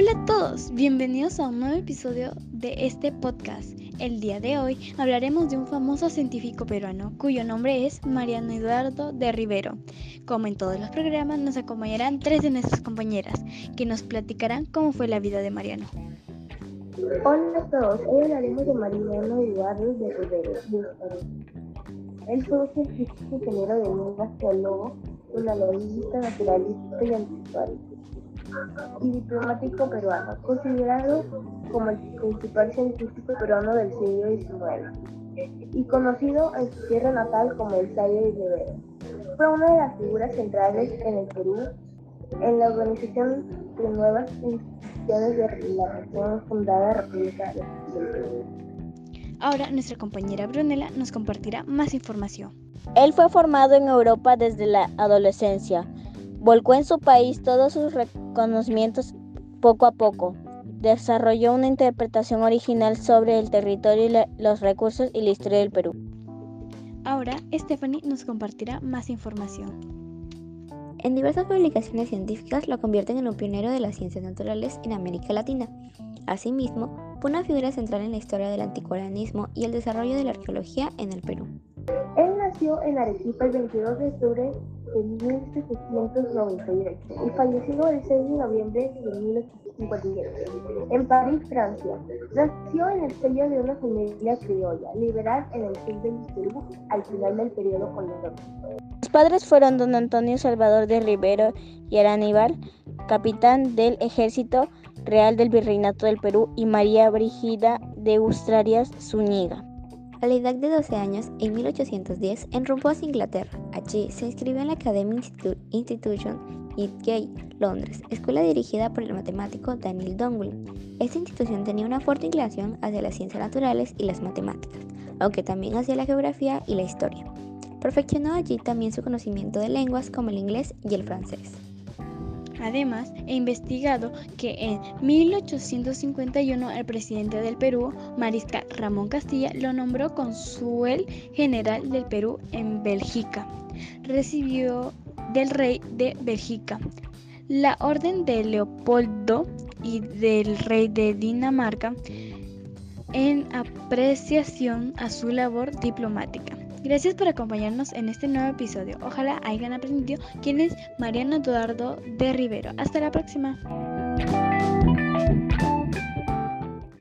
Hola a todos, bienvenidos a un nuevo episodio de este podcast. El día de hoy hablaremos de un famoso científico peruano cuyo nombre es Mariano Eduardo de Rivero. Como en todos los programas, nos acompañarán tres de nuestras compañeras que nos platicarán cómo fue la vida de Mariano. Hola a todos, hoy hablaremos de Mariano Eduardo de Rivero. Él fue un científico ingeniero de naturalista y anticuario y diplomático peruano, considerado como el principal científico peruano del siglo XIX y conocido en su tierra natal como el Sayo de Rivero. Fue una de las figuras centrales en el Perú en la organización de nuevas instituciones de la recién fundada República del Perú. Ahora nuestra compañera Brunella nos compartirá más información. Él fue formado en Europa desde la adolescencia. Volcó en su país todos sus conocimientos poco a poco. Desarrolló una interpretación original sobre el territorio, y los recursos y la historia del Perú. Ahora, Stephanie nos compartirá más información. En diversas publicaciones científicas lo convierten en un pionero de las ciencias naturales en América Latina. Asimismo, fue una figura central en la historia del anticuarianismo y el desarrollo de la arqueología en el Perú. Él nació en Arequipa el 22 de octubre de 1798 y falleció el 6 de noviembre de 1857 en París, Francia. Nació en el sello de una familia criolla, liberal en el sur del Perú al final del periodo colonial. Sus padres fueron don Antonio Salvador de Rivero y Araníbal, capitán del ejército real del Virreinato del Perú, y María Brigida de Ustrarias Zúñiga. A la edad de 12 años, en 1810, enrumbó hacia Inglaterra. Allí se inscribió en la Academy Institution Gate, Londres, escuela dirigida por el matemático Daniel Dongle. Esta institución tenía una fuerte inclinación hacia las ciencias naturales y las matemáticas, aunque también hacia la geografía y la historia. Perfeccionó allí también su conocimiento de lenguas como el inglés y el francés. Además, he investigado que en 1851 el presidente del Perú, Mariscal Ramón Castilla, lo nombró consuel general del Perú en Bélgica. Recibió del rey de Bélgica la orden de Leopoldo y del rey de Dinamarca en apreciación a su labor diplomática. Gracias por acompañarnos en este nuevo episodio. Ojalá hayan aprendido quién es Mariano Eduardo de Rivero. Hasta la próxima.